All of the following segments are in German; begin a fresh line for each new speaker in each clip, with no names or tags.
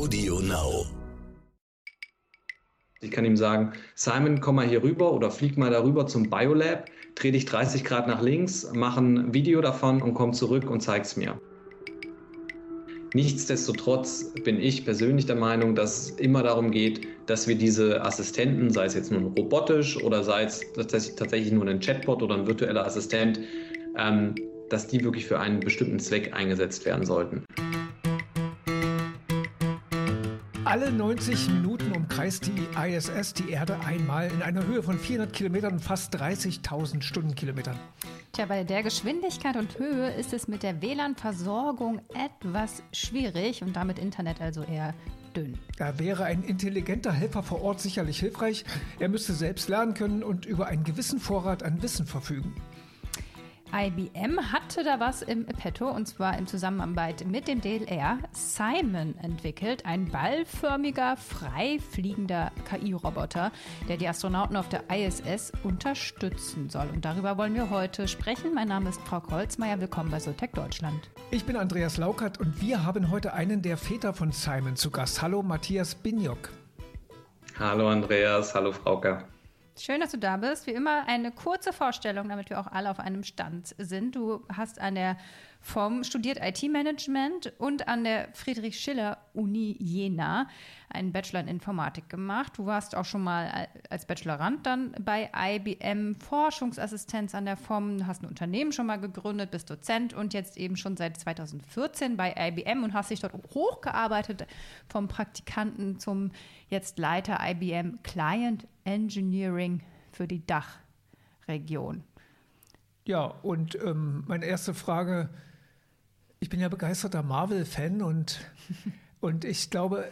Audio Now.
Ich kann ihm sagen, Simon, komm mal hier rüber oder flieg mal darüber zum Biolab, dreh dich 30 Grad nach links, mach ein Video davon und komm zurück und zeig's mir. Nichtsdestotrotz bin ich persönlich der Meinung, dass es immer darum geht, dass wir diese Assistenten, sei es jetzt nun robotisch oder sei es tatsächlich nur ein Chatbot oder ein virtueller Assistent, ähm, dass die wirklich für einen bestimmten Zweck eingesetzt werden sollten.
Alle 90 Minuten umkreist die ISS die Erde einmal in einer Höhe von 400 Kilometern und fast 30.000 Stundenkilometern.
Tja, bei der Geschwindigkeit und Höhe ist es mit der WLAN-Versorgung etwas schwierig und damit Internet also eher dünn.
Da wäre ein intelligenter Helfer vor Ort sicherlich hilfreich. Er müsste selbst lernen können und über einen gewissen Vorrat an Wissen verfügen.
IBM hatte da was im Petto und zwar in Zusammenarbeit mit dem DLR Simon entwickelt, ein ballförmiger, frei fliegender KI-Roboter, der die Astronauten auf der ISS unterstützen soll. Und darüber wollen wir heute sprechen. Mein Name ist Frau Holzmeier. Willkommen bei Soltech Deutschland.
Ich bin Andreas Laukert und wir haben heute einen der Väter von Simon zu Gast. Hallo Matthias Binjock.
Hallo Andreas, hallo Frauke.
Schön, dass du da bist. Wie immer eine kurze Vorstellung, damit wir auch alle auf einem Stand sind. Du hast an der FOM studiert IT-Management und an der Friedrich-Schiller-Uni Jena einen Bachelor in Informatik gemacht. Du warst auch schon mal als Bachelorand dann bei IBM Forschungsassistenz an der FOM, hast ein Unternehmen schon mal gegründet, bist Dozent und jetzt eben schon seit 2014 bei IBM und hast dich dort hochgearbeitet vom Praktikanten zum jetzt Leiter IBM Client Engineering für die Dachregion.
Ja, und ähm, meine erste Frage, ich bin ja begeisterter Marvel-Fan und, und ich glaube,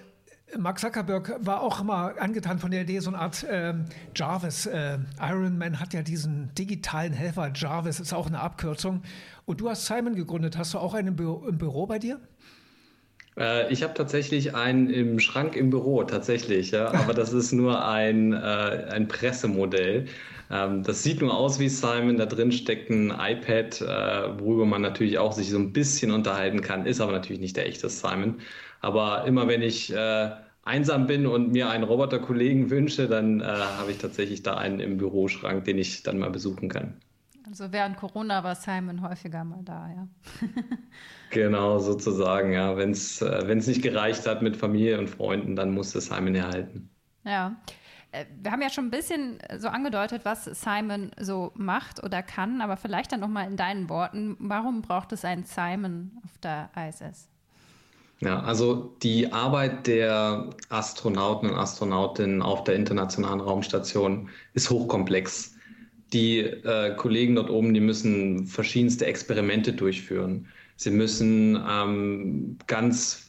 Mark Zuckerberg war auch mal angetan von der Idee, so eine Art ähm, Jarvis. Äh, Iron Man hat ja diesen digitalen Helfer. Jarvis ist auch eine Abkürzung. Und du hast Simon gegründet. Hast du auch einen im Büro, im Büro bei dir?
Äh, ich habe tatsächlich einen im Schrank im Büro, tatsächlich, ja. Aber das ist nur ein, äh, ein Pressemodell. Ähm, das sieht nur aus wie Simon. Da drin steckt ein iPad, äh, worüber man natürlich auch sich so ein bisschen unterhalten kann, ist aber natürlich nicht der echte Simon. Aber immer wenn ich äh, einsam bin und mir einen Roboterkollegen wünsche, dann äh, habe ich tatsächlich da einen im Büroschrank, den ich dann mal besuchen kann.
Also während Corona war Simon häufiger mal da, ja.
genau, sozusagen, ja. Wenn es äh, nicht gereicht hat mit Familie und Freunden, dann musste Simon erhalten.
Ja. Äh, wir haben ja schon ein bisschen so angedeutet, was Simon so macht oder kann, aber vielleicht dann nochmal in deinen Worten, warum braucht es einen Simon auf der ISS?
Ja, also die Arbeit der Astronauten und Astronautinnen auf der Internationalen Raumstation ist hochkomplex die äh, Kollegen dort oben, die müssen verschiedenste Experimente durchführen. Sie müssen ähm, ganz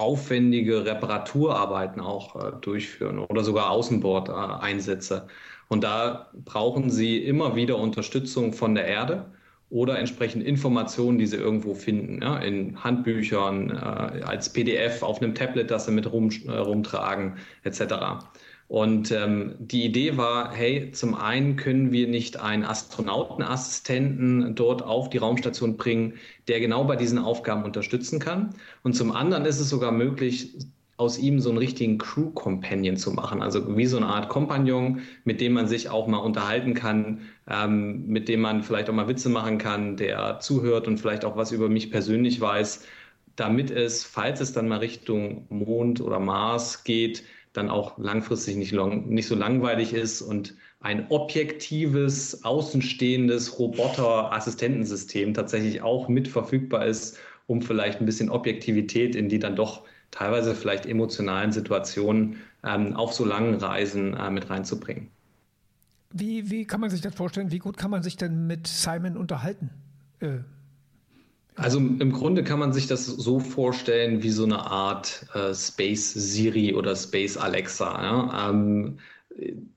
aufwendige Reparaturarbeiten auch äh, durchführen oder sogar Außenbordeinsätze. Und da brauchen sie immer wieder Unterstützung von der Erde oder entsprechend Informationen, die sie irgendwo finden, ja, in Handbüchern, äh, als PDF auf einem Tablet, das sie mit rum, äh, rumtragen, etc. Und ähm, die Idee war, hey, zum einen können wir nicht einen Astronautenassistenten dort auf die Raumstation bringen, der genau bei diesen Aufgaben unterstützen kann. Und zum anderen ist es sogar möglich, aus ihm so einen richtigen Crew-Companion zu machen. Also wie so eine Art Kompagnon, mit dem man sich auch mal unterhalten kann, ähm, mit dem man vielleicht auch mal Witze machen kann, der zuhört und vielleicht auch was über mich persönlich weiß, damit es, falls es dann mal Richtung Mond oder Mars geht, dann auch langfristig nicht, long, nicht so langweilig ist und ein objektives, außenstehendes Roboter-Assistentensystem tatsächlich auch mit verfügbar ist, um vielleicht ein bisschen Objektivität in die dann doch teilweise vielleicht emotionalen Situationen ähm, auf so langen Reisen äh, mit reinzubringen.
Wie, wie kann man sich das vorstellen? Wie gut kann man sich denn mit Simon unterhalten? Äh,
also im Grunde kann man sich das so vorstellen wie so eine Art äh, Space Siri oder Space Alexa. Ja? Ähm,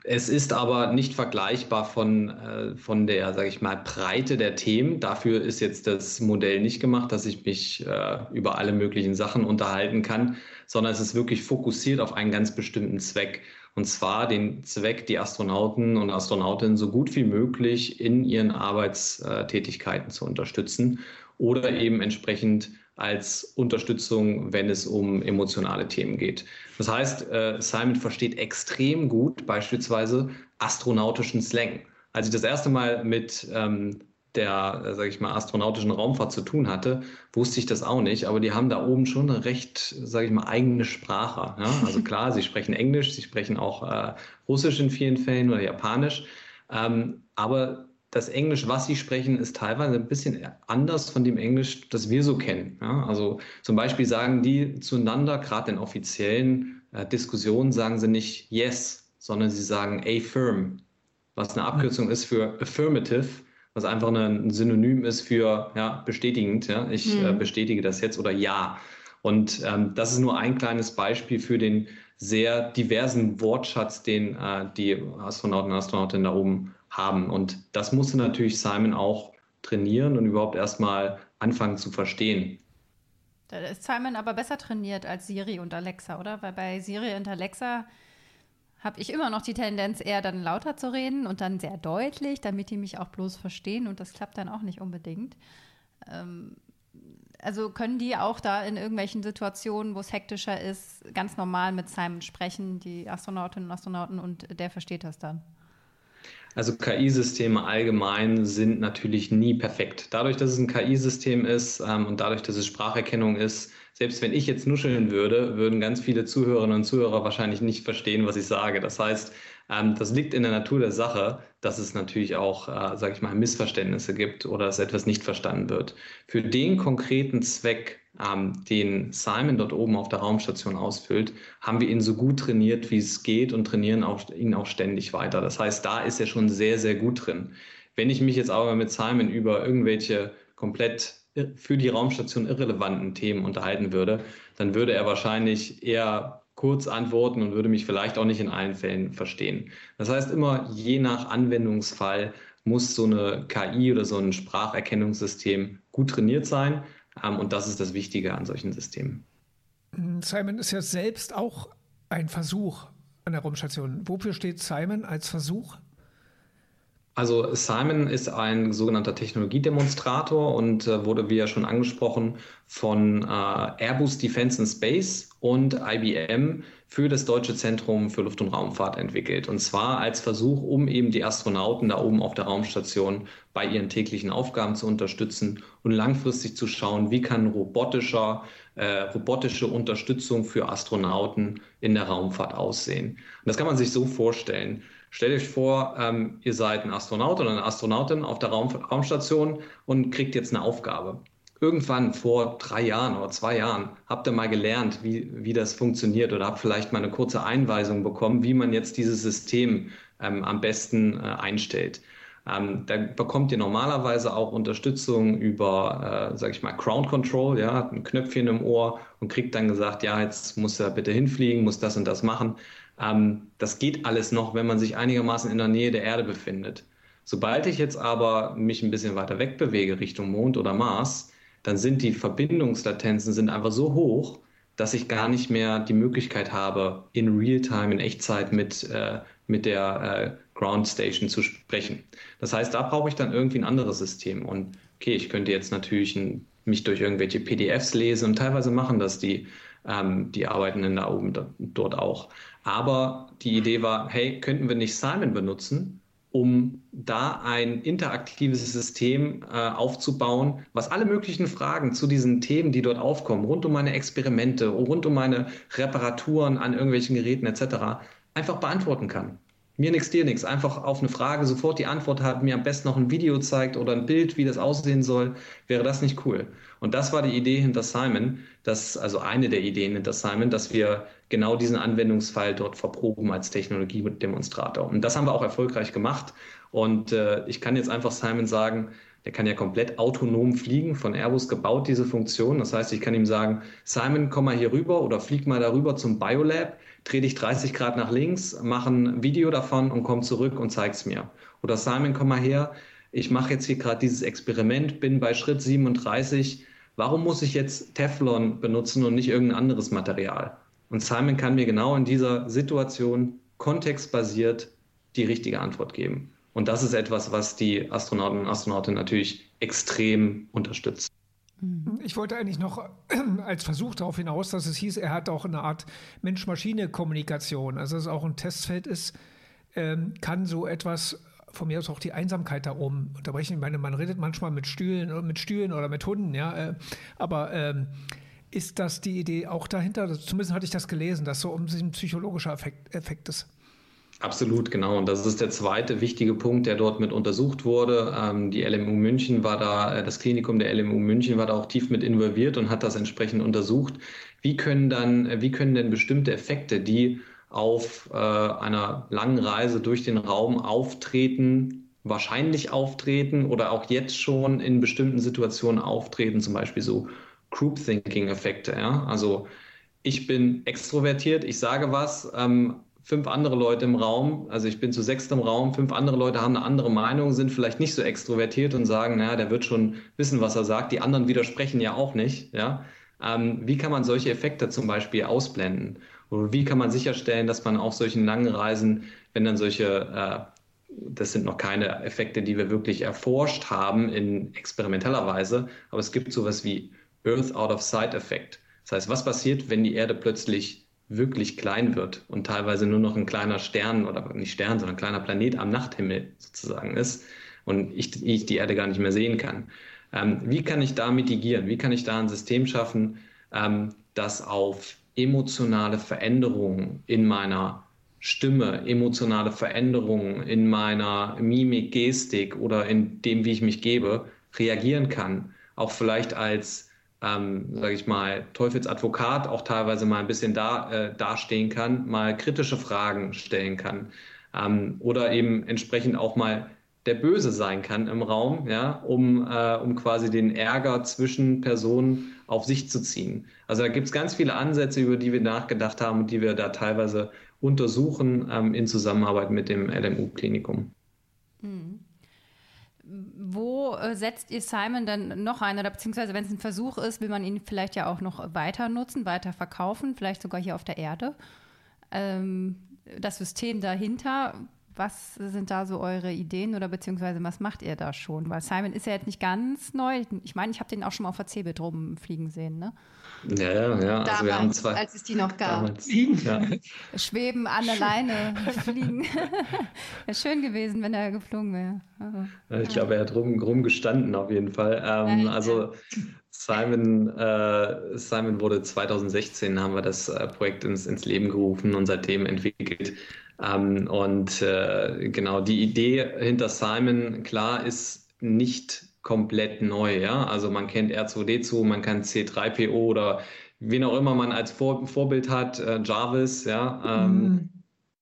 es ist aber nicht vergleichbar von, äh, von der, sage ich mal, Breite der Themen. Dafür ist jetzt das Modell nicht gemacht, dass ich mich äh, über alle möglichen Sachen unterhalten kann, sondern es ist wirklich fokussiert auf einen ganz bestimmten Zweck. Und zwar den Zweck, die Astronauten und Astronautinnen so gut wie möglich in ihren Arbeitstätigkeiten zu unterstützen oder eben entsprechend als Unterstützung, wenn es um emotionale Themen geht. Das heißt, äh, Simon versteht extrem gut beispielsweise astronautischen Slang. Als ich das erste Mal mit ähm, der, äh, sage ich mal, astronautischen Raumfahrt zu tun hatte, wusste ich das auch nicht. Aber die haben da oben schon eine recht, sage ich mal, eigene Sprache. Ja? Also klar, sie sprechen Englisch, sie sprechen auch äh, Russisch in vielen Fällen oder Japanisch. Ähm, aber das Englisch, was sie sprechen, ist teilweise ein bisschen anders von dem Englisch, das wir so kennen. Ja, also zum Beispiel sagen die zueinander, gerade in offiziellen äh, Diskussionen, sagen sie nicht yes, sondern sie sagen affirm, was eine Abkürzung ist für affirmative, was einfach ein Synonym ist für ja, bestätigend. Ja, ich mhm. äh, bestätige das jetzt oder ja. Und ähm, das ist nur ein kleines Beispiel für den sehr diversen Wortschatz, den äh, die Astronauten und Astronautinnen da oben haben. Und das musste natürlich Simon auch trainieren und überhaupt erstmal anfangen zu verstehen.
Da ist Simon aber besser trainiert als Siri und Alexa, oder? Weil bei Siri und Alexa habe ich immer noch die Tendenz, eher dann lauter zu reden und dann sehr deutlich, damit die mich auch bloß verstehen. Und das klappt dann auch nicht unbedingt. Ähm, also können die auch da in irgendwelchen Situationen, wo es hektischer ist, ganz normal mit Simon sprechen, die Astronautinnen und Astronauten, und der versteht das dann?
Also KI-Systeme allgemein sind natürlich nie perfekt. Dadurch, dass es ein KI-System ist ähm, und dadurch, dass es Spracherkennung ist, selbst wenn ich jetzt nuscheln würde, würden ganz viele Zuhörerinnen und Zuhörer wahrscheinlich nicht verstehen, was ich sage. Das heißt, ähm, das liegt in der Natur der Sache, dass es natürlich auch, äh, sage ich mal, Missverständnisse gibt oder dass etwas nicht verstanden wird. Für den konkreten Zweck, ähm, den Simon dort oben auf der Raumstation ausfüllt, haben wir ihn so gut trainiert, wie es geht und trainieren auch, ihn auch ständig weiter. Das heißt, da ist er schon sehr, sehr gut drin. Wenn ich mich jetzt aber mit Simon über irgendwelche komplett für die Raumstation irrelevanten Themen unterhalten würde, dann würde er wahrscheinlich eher kurz antworten und würde mich vielleicht auch nicht in allen Fällen verstehen. Das heißt, immer je nach Anwendungsfall muss so eine KI oder so ein Spracherkennungssystem gut trainiert sein. Ähm, und das ist das Wichtige an solchen Systemen.
Simon ist ja selbst auch ein Versuch an der Raumstation. Wofür steht Simon als Versuch?
Also Simon ist ein sogenannter Technologiedemonstrator und äh, wurde, wie ja schon angesprochen, von äh, Airbus Defense and Space und IBM für das Deutsche Zentrum für Luft- und Raumfahrt entwickelt. Und zwar als Versuch, um eben die Astronauten da oben auf der Raumstation bei ihren täglichen Aufgaben zu unterstützen und langfristig zu schauen, wie kann robotischer, äh, robotische Unterstützung für Astronauten in der Raumfahrt aussehen. Und das kann man sich so vorstellen. Stellt euch vor, ähm, ihr seid ein Astronaut oder eine Astronautin auf der Raum Raumstation und kriegt jetzt eine Aufgabe. Irgendwann vor drei Jahren oder zwei Jahren habt ihr mal gelernt, wie, wie das funktioniert oder habt vielleicht mal eine kurze Einweisung bekommen, wie man jetzt dieses System ähm, am besten äh, einstellt. Ähm, da bekommt ihr normalerweise auch Unterstützung über, äh, sage ich mal, Ground Control, ja, ein Knöpfchen im Ohr und kriegt dann gesagt, ja, jetzt muss er bitte hinfliegen, muss das und das machen. Ähm, das geht alles noch, wenn man sich einigermaßen in der Nähe der Erde befindet. Sobald ich jetzt aber mich ein bisschen weiter wegbewege Richtung Mond oder Mars, dann sind die Verbindungslatenzen sind einfach so hoch, dass ich gar nicht mehr die Möglichkeit habe, in Realtime, in Echtzeit mit, äh, mit der äh, Ground Station zu sprechen. Das heißt, da brauche ich dann irgendwie ein anderes System. Und okay, ich könnte jetzt natürlich ein, mich durch irgendwelche PDFs lesen und teilweise machen das die, ähm, die Arbeitenden da oben da, dort auch. Aber die Idee war, hey, könnten wir nicht Simon benutzen, um da ein interaktives System äh, aufzubauen, was alle möglichen Fragen zu diesen Themen, die dort aufkommen, rund um meine Experimente, rund um meine Reparaturen an irgendwelchen Geräten etc., einfach beantworten kann. Mir nichts, dir nichts. Einfach auf eine Frage sofort die Antwort hat, mir am besten noch ein Video zeigt oder ein Bild, wie das aussehen soll. Wäre das nicht cool? Und das war die Idee hinter Simon, dass, also eine der Ideen hinter Simon, dass wir genau diesen Anwendungsfall dort verproben als Technologiedemonstrator. Und das haben wir auch erfolgreich gemacht. Und äh, ich kann jetzt einfach Simon sagen, der kann ja komplett autonom fliegen, von Airbus gebaut, diese Funktion. Das heißt, ich kann ihm sagen, Simon, komm mal hier rüber oder flieg mal darüber zum Biolab, dreh dich 30 Grad nach links, mach ein Video davon und komm zurück und zeig's mir. Oder Simon, komm mal her, ich mache jetzt hier gerade dieses Experiment, bin bei Schritt 37. Warum muss ich jetzt Teflon benutzen und nicht irgendein anderes Material? Und Simon kann mir genau in dieser Situation kontextbasiert die richtige Antwort geben. Und das ist etwas, was die Astronauten und Astronautinnen natürlich extrem unterstützt.
Mhm. Ich wollte eigentlich noch als Versuch darauf hinaus, dass es hieß, er hat auch eine Art Mensch-Maschine-Kommunikation, also dass es auch ein Testfeld ist, ähm, kann so etwas von mir aus auch die Einsamkeit da oben unterbrechen. Ich meine, man redet manchmal mit Stühlen oder mit Stühlen oder mit Hunden, ja, äh, aber ähm, ist das die Idee auch dahinter? Zumindest hatte ich das gelesen, dass so um ein psychologischer Effekt, Effekt ist.
Absolut, genau. Und das ist der zweite wichtige Punkt, der dort mit untersucht wurde. Ähm, die LMU München war da, äh, das Klinikum der LMU München war da auch tief mit involviert und hat das entsprechend untersucht. Wie können dann, äh, wie können denn bestimmte Effekte, die auf äh, einer langen Reise durch den Raum auftreten, wahrscheinlich auftreten oder auch jetzt schon in bestimmten Situationen auftreten, zum Beispiel so Group Thinking Effekte. Ja? Also ich bin extrovertiert, ich sage was, ähm, fünf andere Leute im Raum, also ich bin zu sechst im Raum, fünf andere Leute haben eine andere Meinung, sind vielleicht nicht so extrovertiert und sagen, naja, der wird schon wissen, was er sagt. Die anderen widersprechen ja auch nicht. Ja? Ähm, wie kann man solche Effekte zum Beispiel ausblenden? Oder wie kann man sicherstellen, dass man auf solchen langen Reisen, wenn dann solche äh, das sind noch keine Effekte, die wir wirklich erforscht haben in experimenteller Weise, aber es gibt sowas wie Earth Out of Sight Effekt. Das heißt, was passiert, wenn die Erde plötzlich wirklich klein wird und teilweise nur noch ein kleiner Stern oder nicht Stern, sondern ein kleiner Planet am Nachthimmel sozusagen ist und ich, ich die Erde gar nicht mehr sehen kann. Ähm, wie kann ich da mitigieren? Wie kann ich da ein System schaffen, ähm, das auf emotionale Veränderungen in meiner Stimme, emotionale Veränderungen in meiner Mimik, Gestik oder in dem, wie ich mich gebe, reagieren kann? Auch vielleicht als ähm, sage ich mal, Teufelsadvokat auch teilweise mal ein bisschen da, äh, dastehen kann, mal kritische Fragen stellen kann ähm, oder eben entsprechend auch mal der Böse sein kann im Raum, ja, um, äh, um quasi den Ärger zwischen Personen auf sich zu ziehen. Also da gibt es ganz viele Ansätze, über die wir nachgedacht haben und die wir da teilweise untersuchen ähm, in Zusammenarbeit mit dem LMU-Klinikum. Mhm
wo äh, setzt ihr Simon dann noch ein? Oder beziehungsweise, wenn es ein Versuch ist, will man ihn vielleicht ja auch noch weiter nutzen, weiter verkaufen, vielleicht sogar hier auf der Erde. Ähm, das System dahinter, was sind da so eure Ideen oder beziehungsweise was macht ihr da schon? Weil Simon ist ja jetzt nicht ganz neu. Ich meine, ich habe den auch schon mal auf der Cebit rumfliegen sehen, ne?
Ja, ja, ja.
Damals, also wir haben zwei, als es die noch gab. Damals, ja.
Schweben an der Leine, fliegen. wäre schön gewesen, wenn er geflogen wäre.
Also, ich glaube, er hat rum, rumgestanden auf jeden Fall. Ähm, also Simon, äh, Simon wurde 2016, haben wir das äh, Projekt ins, ins Leben gerufen und seitdem entwickelt. Ähm, und äh, genau, die Idee hinter Simon, klar, ist nicht komplett neu. Ja? Also man kennt R2D2, man kann C3PO oder wen auch immer man als Vor Vorbild hat, äh, Jarvis. Ja? Ähm, mhm.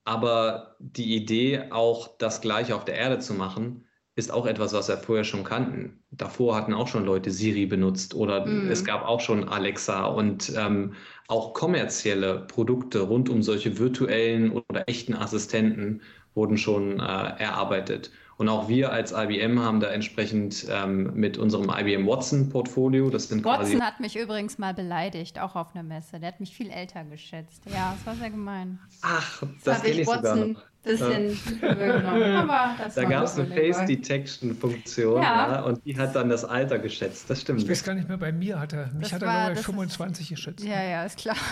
Aber die Idee, auch das gleiche auf der Erde zu machen, ist auch etwas, was wir vorher schon kannten. Davor hatten auch schon Leute Siri benutzt oder mhm. es gab auch schon Alexa und ähm, auch kommerzielle Produkte rund um solche virtuellen oder echten Assistenten wurden schon äh, erarbeitet. Und auch wir als IBM haben da entsprechend ähm, mit unserem IBM Watson-Portfolio,
das sind Watson quasi hat mich übrigens mal beleidigt, auch auf einer Messe. Der hat mich viel älter geschätzt. Ja, das war sehr gemein.
Ach, das, das kenne ich sogar noch bisschen
ja.
Da gab es eine Face Detection Funktion ja. ja. und die hat dann das Alter geschätzt. Das stimmt.
Ich weiß gar nicht mehr, bei mir hat er, mich das hat er nur bei 25 ist, geschätzt.
Ja, ja, ist klar.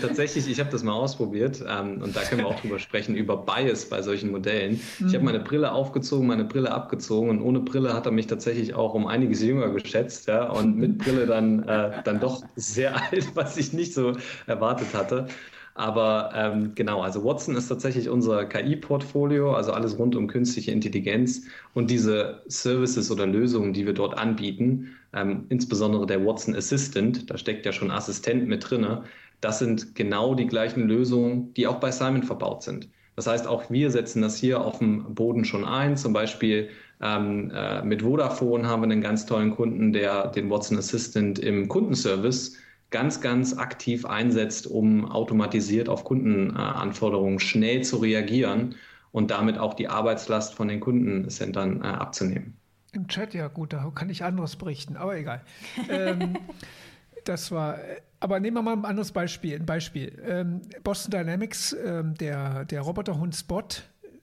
Tatsächlich, ich habe das mal ausprobiert ähm, und da können wir auch drüber sprechen, über Bias bei solchen Modellen. Mhm. Ich habe meine Brille aufgezogen, meine Brille abgezogen und ohne Brille hat er mich tatsächlich auch um einiges jünger geschätzt ja, und mit Brille dann, äh, dann doch sehr alt, was ich nicht so erwartet hatte. Aber ähm, genau, also Watson ist tatsächlich unser KI-Portfolio, also alles rund um künstliche Intelligenz und diese Services oder Lösungen, die wir dort anbieten, ähm, insbesondere der Watson Assistant, da steckt ja schon Assistent mit drinne, das sind genau die gleichen Lösungen, die auch bei Simon verbaut sind. Das heißt, auch wir setzen das hier auf dem Boden schon ein. Zum Beispiel ähm, äh, mit Vodafone haben wir einen ganz tollen Kunden, der den Watson Assistant im Kundenservice ganz, ganz aktiv einsetzt, um automatisiert auf Kundenanforderungen schnell zu reagieren und damit auch die Arbeitslast von den Kundencentern äh, abzunehmen.
Im Chat, ja gut, da kann ich anderes berichten, aber egal. ähm, das war, aber nehmen wir mal ein anderes Beispiel. Ein Beispiel. Ähm, Boston Dynamics, ähm, der, der Roboterhund Spot,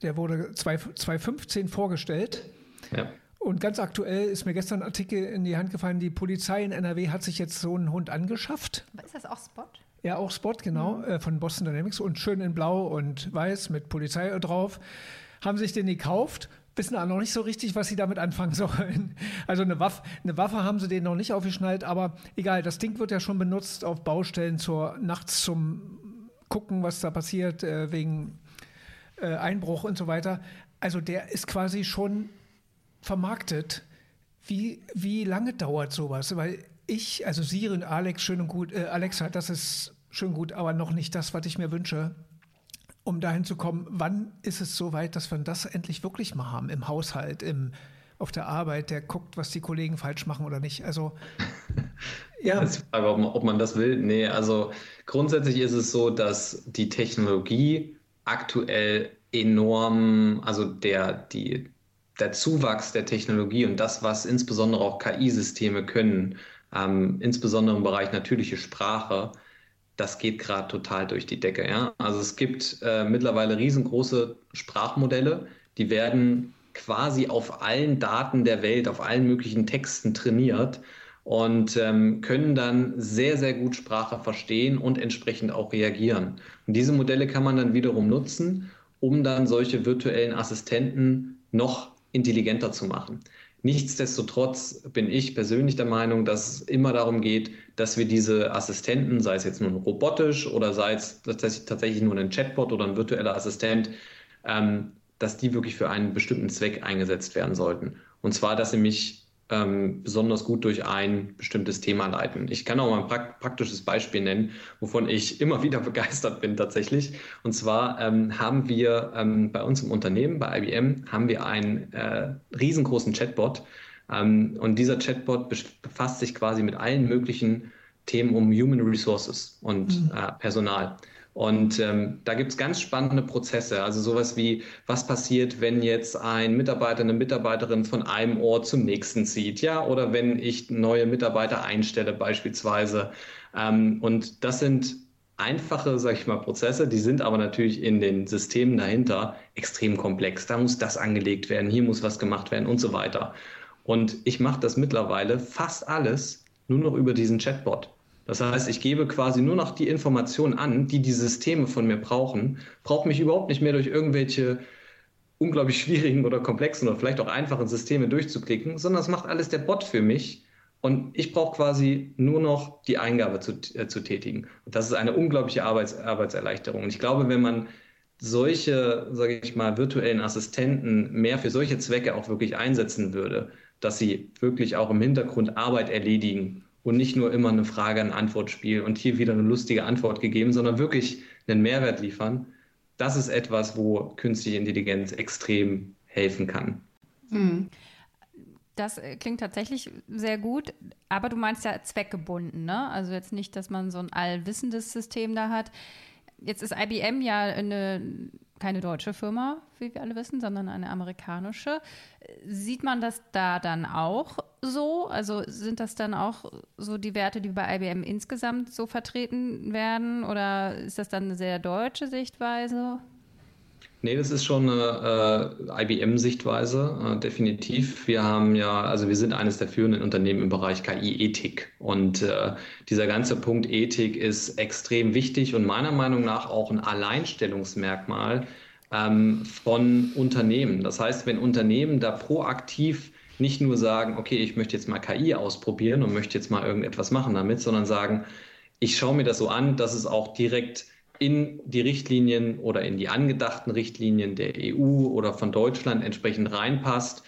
der wurde 2015 vorgestellt. Ja. Und ganz aktuell ist mir gestern ein Artikel in die Hand gefallen, die Polizei in NRW hat sich jetzt so einen Hund angeschafft.
Ist das auch Spot?
Ja, auch Spot, genau, mhm. äh, von Boston Dynamics und schön in blau und weiß mit Polizei drauf. Haben sich den gekauft, wissen aber noch nicht so richtig, was sie damit anfangen sollen. Also eine Waffe, eine Waffe haben sie denen noch nicht aufgeschnallt, aber egal, das Ding wird ja schon benutzt auf Baustellen zur nachts zum gucken, was da passiert, äh, wegen äh, Einbruch und so weiter. Also der ist quasi schon vermarktet. Wie, wie lange dauert sowas? Weil ich, also Siri und Alex, schön und gut, äh, Alexa, das ist schön gut, aber noch nicht das, was ich mir wünsche, um dahin zu kommen. Wann ist es so weit, dass wir das endlich wirklich mal haben im Haushalt, im, auf der Arbeit, der guckt, was die Kollegen falsch machen oder nicht? Also,
ja. Das ist die Frage, ob man, ob man das will. Nee, also grundsätzlich ist es so, dass die Technologie aktuell enorm, also der, die, der Zuwachs der Technologie und das, was insbesondere auch KI-Systeme können, ähm, insbesondere im Bereich natürliche Sprache, das geht gerade total durch die Decke. Ja? Also es gibt äh, mittlerweile riesengroße Sprachmodelle, die werden quasi auf allen Daten der Welt, auf allen möglichen Texten trainiert und ähm, können dann sehr, sehr gut Sprache verstehen und entsprechend auch reagieren. Und diese Modelle kann man dann wiederum nutzen, um dann solche virtuellen Assistenten noch intelligenter zu machen. Nichtsdestotrotz bin ich persönlich der Meinung, dass es immer darum geht, dass wir diese Assistenten, sei es jetzt nun robotisch oder sei es tatsächlich nur ein Chatbot oder ein virtueller Assistent, ähm, dass die wirklich für einen bestimmten Zweck eingesetzt werden sollten. Und zwar, dass sie mich ähm, besonders gut durch ein bestimmtes Thema leiten. Ich kann auch mal ein prak praktisches Beispiel nennen, wovon ich immer wieder begeistert bin tatsächlich. Und zwar ähm, haben wir ähm, bei uns im Unternehmen, bei IBM, haben wir einen äh, riesengroßen Chatbot. Ähm, und dieser Chatbot befasst sich quasi mit allen möglichen Themen um Human Resources und mhm. äh, Personal. Und ähm, da gibt es ganz spannende Prozesse, also sowas wie, was passiert, wenn jetzt ein Mitarbeiter, eine Mitarbeiterin von einem Ort zum nächsten zieht, ja, oder wenn ich neue Mitarbeiter einstelle beispielsweise. Ähm, und das sind einfache, sag ich mal, Prozesse, die sind aber natürlich in den Systemen dahinter extrem komplex. Da muss das angelegt werden, hier muss was gemacht werden und so weiter. Und ich mache das mittlerweile fast alles nur noch über diesen Chatbot. Das heißt, ich gebe quasi nur noch die Informationen an, die die Systeme von mir brauchen, brauche mich überhaupt nicht mehr durch irgendwelche unglaublich schwierigen oder komplexen oder vielleicht auch einfachen Systeme durchzuklicken, sondern das macht alles der Bot für mich. Und ich brauche quasi nur noch die Eingabe zu, äh, zu tätigen. Und das ist eine unglaubliche Arbeits, Arbeitserleichterung. Und ich glaube, wenn man solche, sage ich mal, virtuellen Assistenten mehr für solche Zwecke auch wirklich einsetzen würde, dass sie wirklich auch im Hintergrund Arbeit erledigen und nicht nur immer eine Frage, ein Antwortspiel und hier wieder eine lustige Antwort gegeben, sondern wirklich einen Mehrwert liefern. Das ist etwas, wo künstliche Intelligenz extrem helfen kann.
Hm. Das äh, klingt tatsächlich sehr gut, aber du meinst ja zweckgebunden, ne? Also jetzt nicht, dass man so ein allwissendes System da hat. Jetzt ist IBM ja eine keine deutsche Firma, wie wir alle wissen, sondern eine amerikanische. Sieht man das da dann auch so? Also sind das dann auch so die Werte, die bei IBM insgesamt so vertreten werden? Oder ist das dann eine sehr deutsche Sichtweise?
Nee, das ist schon eine äh, IBM-Sichtweise, äh, definitiv. Wir haben ja, also wir sind eines der führenden Unternehmen im Bereich KI-Ethik. Und äh, dieser ganze Punkt Ethik ist extrem wichtig und meiner Meinung nach auch ein Alleinstellungsmerkmal ähm, von Unternehmen. Das heißt, wenn Unternehmen da proaktiv nicht nur sagen, okay, ich möchte jetzt mal KI ausprobieren und möchte jetzt mal irgendetwas machen damit, sondern sagen, ich schaue mir das so an, dass es auch direkt in die Richtlinien oder in die angedachten Richtlinien der EU oder von Deutschland entsprechend reinpasst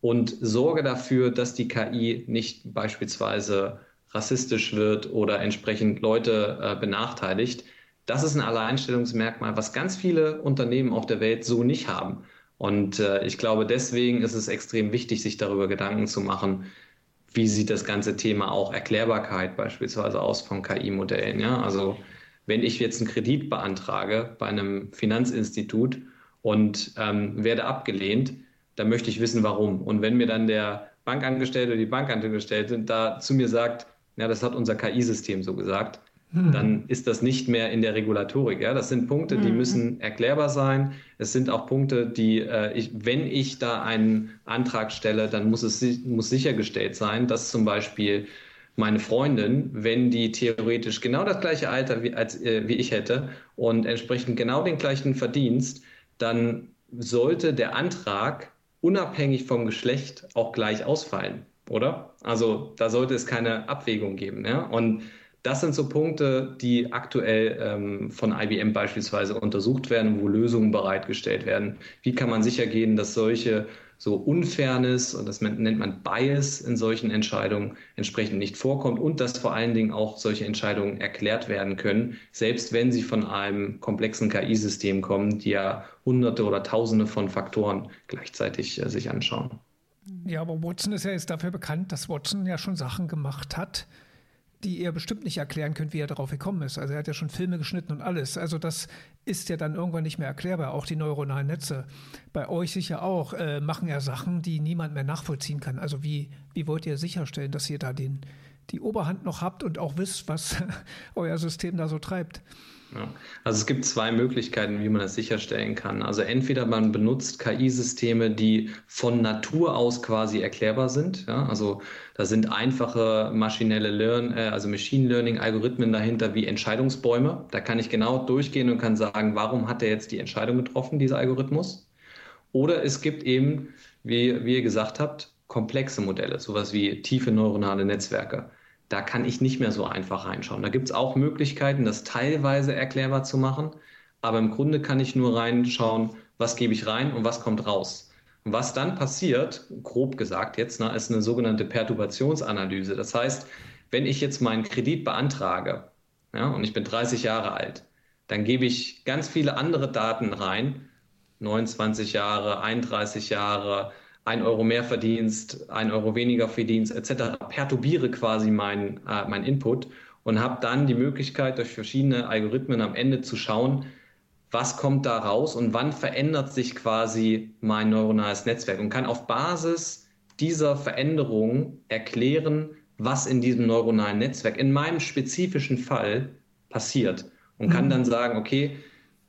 und sorge dafür, dass die KI nicht beispielsweise rassistisch wird oder entsprechend Leute äh, benachteiligt. Das ist ein Alleinstellungsmerkmal, was ganz viele Unternehmen auf der Welt so nicht haben. Und äh, ich glaube, deswegen ist es extrem wichtig, sich darüber Gedanken zu machen, wie sieht das ganze Thema auch Erklärbarkeit beispielsweise aus von KI-Modellen. Ja? Also wenn ich jetzt einen Kredit beantrage bei einem Finanzinstitut und ähm, werde abgelehnt, dann möchte ich wissen, warum. Und wenn mir dann der Bankangestellte oder die Bankangestellte da zu mir sagt, ja, das hat unser KI-System so gesagt, hm. dann ist das nicht mehr in der Regulatorik. Ja? Das sind Punkte, die hm. müssen erklärbar sein. Es sind auch Punkte, die, äh, ich, wenn ich da einen Antrag stelle, dann muss es muss sichergestellt sein, dass zum Beispiel meine Freundin, wenn die theoretisch genau das gleiche Alter wie, als, äh, wie ich hätte und entsprechend genau den gleichen Verdienst, dann sollte der Antrag unabhängig vom Geschlecht auch gleich ausfallen, oder? Also da sollte es keine Abwägung geben. Ja? Und das sind so Punkte, die aktuell ähm, von IBM beispielsweise untersucht werden, wo Lösungen bereitgestellt werden. Wie kann man sicher gehen, dass solche so Unfairness und das nennt man Bias in solchen Entscheidungen entsprechend nicht vorkommt und dass vor allen Dingen auch solche Entscheidungen erklärt werden können, selbst wenn sie von einem komplexen KI-System kommen, die ja hunderte oder tausende von Faktoren gleichzeitig äh, sich anschauen.
Ja, aber Watson ist ja jetzt dafür bekannt, dass Watson ja schon Sachen gemacht hat, die ihr bestimmt nicht erklären könnt, wie er darauf gekommen ist. Also er hat ja schon Filme geschnitten und alles. Also das ist ja dann irgendwann nicht mehr erklärbar. Auch die neuronalen Netze. Bei euch sicher auch äh, machen ja Sachen, die niemand mehr nachvollziehen kann. Also wie, wie wollt ihr sicherstellen, dass ihr da den, die Oberhand noch habt und auch wisst, was euer System da so treibt?
Ja. Also es gibt zwei Möglichkeiten, wie man das sicherstellen kann. Also entweder man benutzt KI-Systeme, die von Natur aus quasi erklärbar sind. Ja? Also da sind einfache maschinelle Learn, äh, also Machine Learning-Algorithmen dahinter wie Entscheidungsbäume. Da kann ich genau durchgehen und kann sagen, warum hat er jetzt die Entscheidung getroffen, dieser Algorithmus? Oder es gibt eben, wie, wie ihr gesagt habt, komplexe Modelle, sowas wie tiefe neuronale Netzwerke da kann ich nicht mehr so einfach reinschauen. Da gibt es auch Möglichkeiten, das teilweise erklärbar zu machen, aber im Grunde kann ich nur reinschauen, was gebe ich rein und was kommt raus. Und was dann passiert, grob gesagt jetzt, na, ist eine sogenannte Perturbationsanalyse. Das heißt, wenn ich jetzt meinen Kredit beantrage ja, und ich bin 30 Jahre alt, dann gebe ich ganz viele andere Daten rein, 29 Jahre, 31 Jahre, ein Euro mehr Verdienst, ein Euro weniger Verdienst etc. perturbiere quasi mein, äh, mein Input und habe dann die Möglichkeit, durch verschiedene Algorithmen am Ende zu schauen, was kommt da raus und wann verändert sich quasi mein neuronales Netzwerk und kann auf Basis dieser Veränderung erklären, was in diesem neuronalen Netzwerk in meinem spezifischen Fall passiert und kann mhm. dann sagen, okay,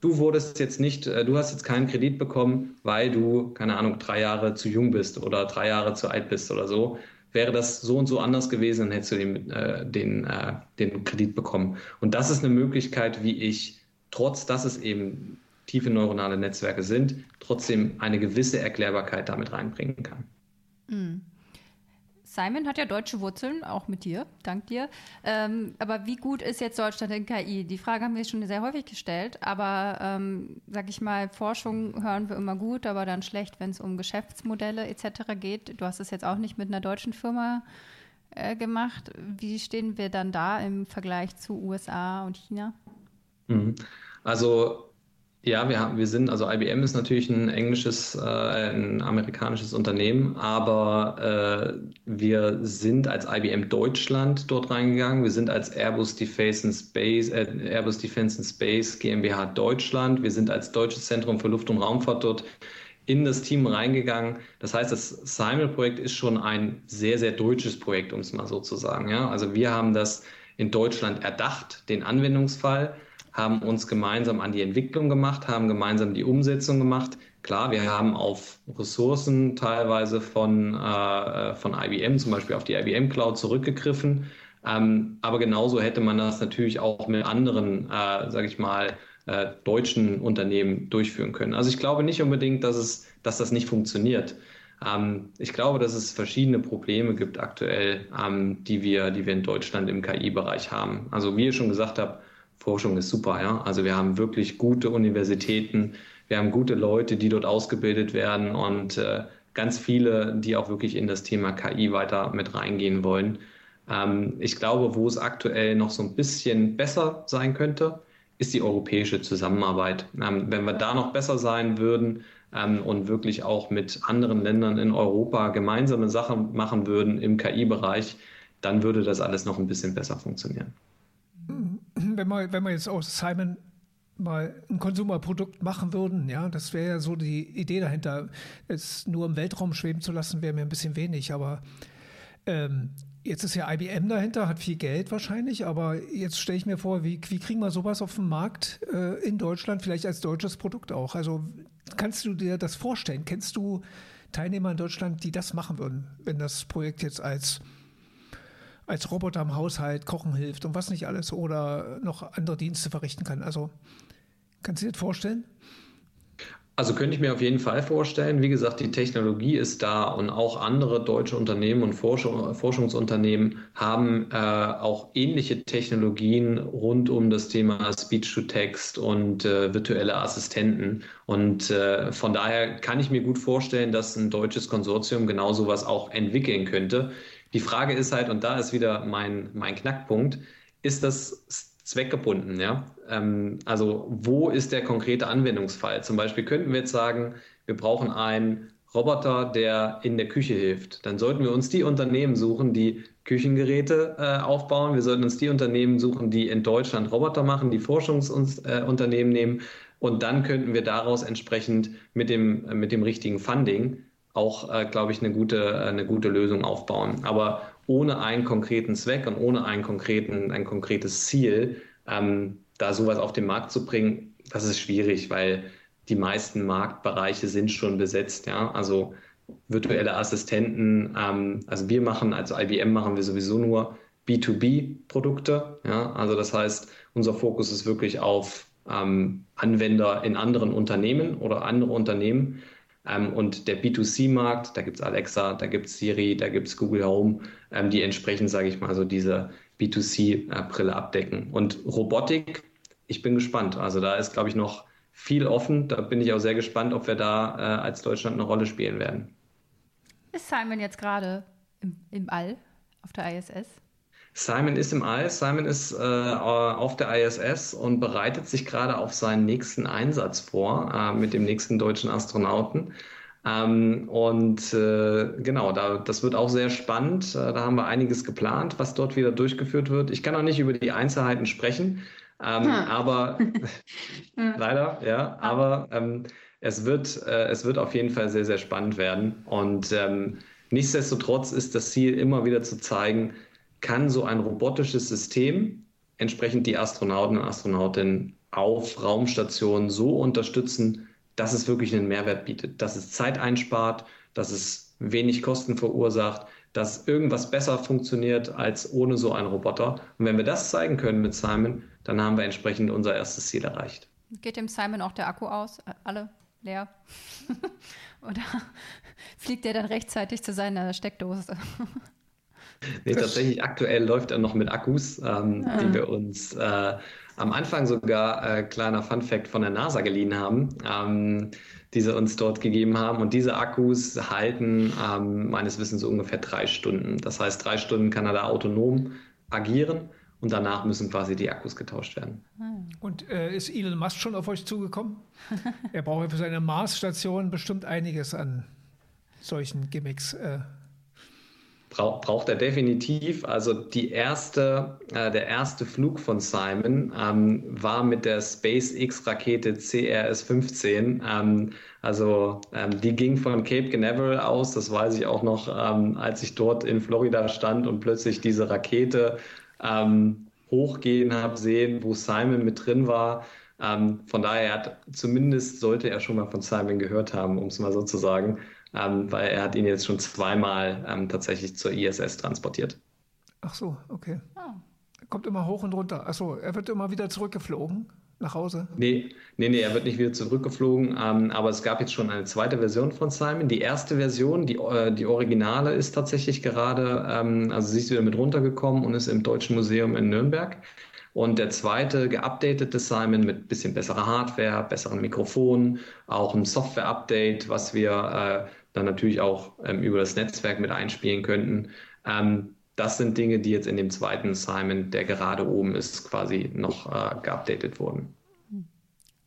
du wurdest jetzt nicht, äh, du hast jetzt keinen Kredit bekommen, weil du, keine Ahnung, drei Jahre zu jung bist oder drei Jahre zu alt bist oder so. Wäre das so und so anders gewesen, dann hättest du den, äh, den, äh, den Kredit bekommen. Und das ist eine Möglichkeit, wie ich, trotz dass es eben tiefe neuronale Netzwerke sind, trotzdem eine gewisse Erklärbarkeit damit reinbringen kann. Mhm.
Simon hat ja deutsche Wurzeln, auch mit dir, dank dir. Ähm, aber wie gut ist jetzt Deutschland in KI? Die Frage haben wir schon sehr häufig gestellt, aber ähm, sag ich mal, Forschung hören wir immer gut, aber dann schlecht, wenn es um Geschäftsmodelle etc. geht. Du hast es jetzt auch nicht mit einer deutschen Firma äh, gemacht. Wie stehen wir dann da im Vergleich zu USA und China?
Mhm. Also ja, wir haben, wir sind, also IBM ist natürlich ein englisches, äh, ein amerikanisches Unternehmen, aber äh, wir sind als IBM Deutschland dort reingegangen. Wir sind als Airbus Defense and Space, äh, Airbus Defense and Space GmbH Deutschland. Wir sind als Deutsches Zentrum für Luft- und Raumfahrt dort in das Team reingegangen. Das heißt, das Simul-Projekt ist schon ein sehr, sehr deutsches Projekt, um es mal so zu sagen. Ja? Also wir haben das in Deutschland erdacht, den Anwendungsfall haben uns gemeinsam an die Entwicklung gemacht, haben gemeinsam die Umsetzung gemacht. Klar, wir haben auf Ressourcen teilweise von, äh, von IBM, zum Beispiel auf die IBM Cloud zurückgegriffen. Ähm, aber genauso hätte man das natürlich auch mit anderen, äh, sage ich mal, äh, deutschen Unternehmen durchführen können. Also ich glaube nicht unbedingt, dass, es, dass das nicht funktioniert. Ähm, ich glaube, dass es verschiedene Probleme gibt aktuell, ähm, die, wir, die wir in Deutschland im KI-Bereich haben. Also wie ihr schon gesagt habt, Forschung ist super, ja. Also wir haben wirklich gute Universitäten, wir haben gute Leute, die dort ausgebildet werden und äh, ganz viele, die auch wirklich in das Thema KI weiter mit reingehen wollen. Ähm, ich glaube, wo es aktuell noch so ein bisschen besser sein könnte, ist die europäische Zusammenarbeit. Ähm, wenn wir da noch besser sein würden ähm, und wirklich auch mit anderen Ländern in Europa gemeinsame Sachen machen würden im KI-Bereich, dann würde das alles noch ein bisschen besser funktionieren
wenn wir, wenn wir jetzt aus Simon mal ein Konsumerprodukt machen würden, ja, das wäre ja so die Idee dahinter. Es nur im Weltraum schweben zu lassen, wäre mir ein bisschen wenig, aber ähm, Jetzt ist ja IBM dahinter, hat viel Geld wahrscheinlich, aber jetzt stelle ich mir vor, wie, wie kriegen wir sowas auf den Markt äh, in Deutschland, vielleicht als deutsches Produkt auch? Also kannst du dir das vorstellen? Kennst du Teilnehmer in Deutschland, die das machen würden, wenn das Projekt jetzt als, als Roboter im Haushalt kochen hilft und was nicht alles oder noch andere Dienste verrichten kann? Also kannst du dir das vorstellen?
Also könnte ich mir auf jeden Fall vorstellen. Wie gesagt, die Technologie ist da und auch andere deutsche Unternehmen und Forschung, Forschungsunternehmen haben äh, auch ähnliche Technologien rund um das Thema Speech-to-Text und äh, virtuelle Assistenten. Und äh, von daher kann ich mir gut vorstellen, dass ein deutsches Konsortium genau sowas auch entwickeln könnte. Die Frage ist halt, und da ist wieder mein, mein Knackpunkt, ist das zweckgebunden. Ja? Ähm, also wo ist der konkrete Anwendungsfall? Zum Beispiel könnten wir jetzt sagen, wir brauchen einen Roboter, der in der Küche hilft. Dann sollten wir uns die Unternehmen suchen, die Küchengeräte äh, aufbauen. Wir sollten uns die Unternehmen suchen, die in Deutschland Roboter machen, die Forschungsunternehmen äh, nehmen. Und dann könnten wir daraus entsprechend mit dem, mit dem richtigen Funding auch, äh, glaube ich, eine gute, eine gute Lösung aufbauen. Aber ohne einen konkreten Zweck und ohne einen konkreten, ein konkretes Ziel, ähm, da sowas auf den Markt zu bringen, das ist schwierig, weil die meisten Marktbereiche sind schon besetzt. Ja? Also virtuelle Assistenten, ähm, also wir machen, als IBM machen wir sowieso nur B2B-Produkte. Ja? Also das heißt, unser Fokus ist wirklich auf ähm, Anwender in anderen Unternehmen oder andere Unternehmen. Ähm, und der B2C-Markt, da gibt es Alexa, da gibt es Siri, da gibt es Google Home, ähm, die entsprechend, sage ich mal, so diese B2C-Brille abdecken. Und Robotik, ich bin gespannt. Also da ist, glaube ich, noch viel offen. Da bin ich auch sehr gespannt, ob wir da äh, als Deutschland eine Rolle spielen werden.
Ist Simon jetzt gerade im, im All auf der ISS?
Simon ist im All, Simon ist äh, auf der ISS und bereitet sich gerade auf seinen nächsten Einsatz vor äh, mit dem nächsten deutschen Astronauten. Ähm, und äh, genau, da, das wird auch sehr spannend. Äh, da haben wir einiges geplant, was dort wieder durchgeführt wird. Ich kann auch nicht über die Einzelheiten sprechen, ähm, hm. aber leider, ja, aber ähm, es, wird, äh, es wird auf jeden Fall sehr, sehr spannend werden. Und ähm, nichtsdestotrotz ist das Ziel immer wieder zu zeigen, kann so ein robotisches System entsprechend die Astronauten und Astronautinnen auf Raumstationen so unterstützen, dass es wirklich einen Mehrwert bietet, dass es Zeit einspart, dass es wenig Kosten verursacht, dass irgendwas besser funktioniert als ohne so einen Roboter. Und wenn wir das zeigen können mit Simon, dann haben wir entsprechend unser erstes Ziel erreicht.
Geht dem Simon auch der Akku aus? Alle leer? Oder fliegt er dann rechtzeitig zu seiner Steckdose?
Nee, tatsächlich aktuell läuft er noch mit Akkus, ähm, ah. die wir uns äh, am Anfang sogar, äh, kleiner Fun Fact, von der NASA geliehen haben, ähm, die sie uns dort gegeben haben. Und diese Akkus halten ähm, meines Wissens so ungefähr drei Stunden. Das heißt, drei Stunden kann er da autonom agieren und danach müssen quasi die Akkus getauscht werden. Ah.
Und äh, ist Elon Musk schon auf euch zugekommen? er braucht ja für seine Mars-Station bestimmt einiges an solchen Gimmicks. Äh
braucht er definitiv. Also die erste, äh, der erste Flug von Simon ähm, war mit der SpaceX-Rakete CRS-15. Ähm, also ähm, die ging von Cape Canaveral aus, das weiß ich auch noch, ähm, als ich dort in Florida stand und plötzlich diese Rakete ähm, hochgehen habe sehen, wo Simon mit drin war. Ähm, von daher hat zumindest sollte er schon mal von Simon gehört haben, um es mal so zu sagen ähm, weil er hat ihn jetzt schon zweimal ähm, tatsächlich zur ISS transportiert.
Ach so, okay. Ah. Er kommt immer hoch und runter. Achso, er wird immer wieder zurückgeflogen nach Hause?
Nee, nee, nee, er wird nicht wieder zurückgeflogen. Ähm, aber es gab jetzt schon eine zweite Version von Simon. Die erste Version, die, äh, die Originale, ist tatsächlich gerade, ähm, also sie ist wieder mit runtergekommen und ist im Deutschen Museum in Nürnberg. Und der zweite geupdatete Simon mit bisschen besserer Hardware, besseren Mikrofonen, auch ein Software-Update, was wir äh, dann natürlich auch ähm, über das Netzwerk mit einspielen könnten. Ähm, das sind Dinge, die jetzt in dem zweiten Simon, der gerade oben ist, quasi noch äh, geupdatet wurden.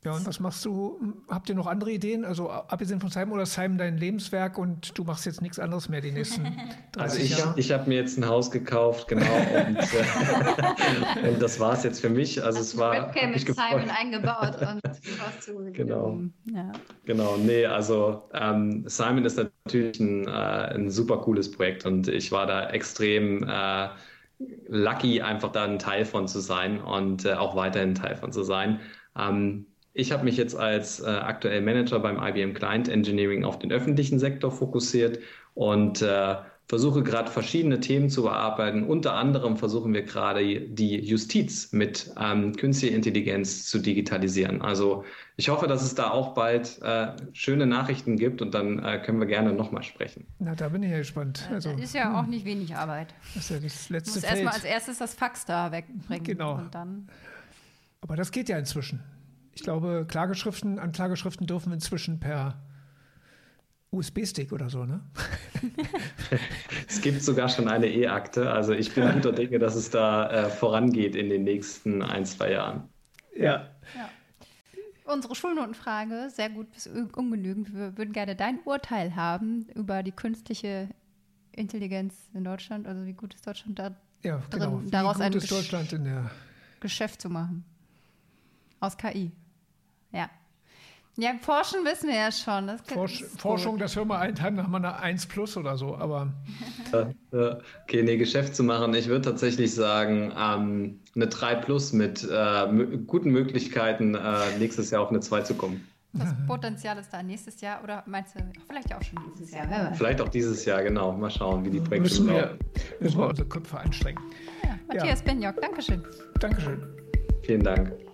Ja, und was machst du? Habt ihr noch andere Ideen? Also abgesehen von Simon oder Simon dein Lebenswerk und du machst jetzt nichts anderes mehr die nächsten 30
Also ich,
Jahre?
ich habe mir jetzt ein Haus gekauft, genau. und, äh, und das war es jetzt für mich. Also Hast es war.
Webcam mit Simon eingebaut und was zu.
Genau. Ja. Genau. Nee, also ähm, Simon ist natürlich ein, äh, ein super cooles Projekt und ich war da extrem äh, lucky, einfach da ein Teil von zu sein und äh, auch weiterhin Teil von zu sein. Ähm, ich habe mich jetzt als äh, aktuell Manager beim IBM Client Engineering auf den öffentlichen Sektor fokussiert und äh, versuche gerade verschiedene Themen zu bearbeiten. Unter anderem versuchen wir gerade die Justiz mit ähm, künstlicher Intelligenz zu digitalisieren. Also ich hoffe, dass es da auch bald äh, schöne Nachrichten gibt und dann äh, können wir gerne nochmal sprechen.
Na, da bin ich ja gespannt.
Also, das ist ja hm. auch nicht wenig Arbeit.
Das ist ja das letzte
Du musst erstmal als erstes das Fax da wegbringen.
Genau. Aber das geht ja inzwischen. Ich glaube, Klageschriften, an Klageschriften dürfen inzwischen per USB-Stick oder so, ne?
es gibt sogar schon eine E-Akte. Also ich bin guter Dinge, dass es da äh, vorangeht in den nächsten ein, zwei Jahren.
Ja.
ja. Unsere Schulnotenfrage, sehr gut bis ungenügend. Wir würden gerne dein Urteil haben über die künstliche Intelligenz in Deutschland. Also wie gut ist Deutschland da
ja, genau. drin, daraus ein
Geschäft zu machen? Aus KI. Ja. Ja, forschen wissen wir ja schon. Das
Forsch Forschung, das hören wir einen Tag nach mal eine 1 plus oder so, aber.
okay, nee, Geschäft zu machen. Ich würde tatsächlich sagen, ähm, eine 3 plus mit äh, guten Möglichkeiten, äh, nächstes Jahr auf eine 2 zu kommen.
Das Potenzial ist da nächstes Jahr oder meinst du vielleicht auch schon dieses Jahr?
Vielleicht auch dieses Jahr, genau. Mal schauen, wie die Projekte
müssen wir, müssen wir unsere Köpfe anstrengen.
Ja, Matthias ja. Benjock, Dankeschön.
Dankeschön.
Vielen Dank.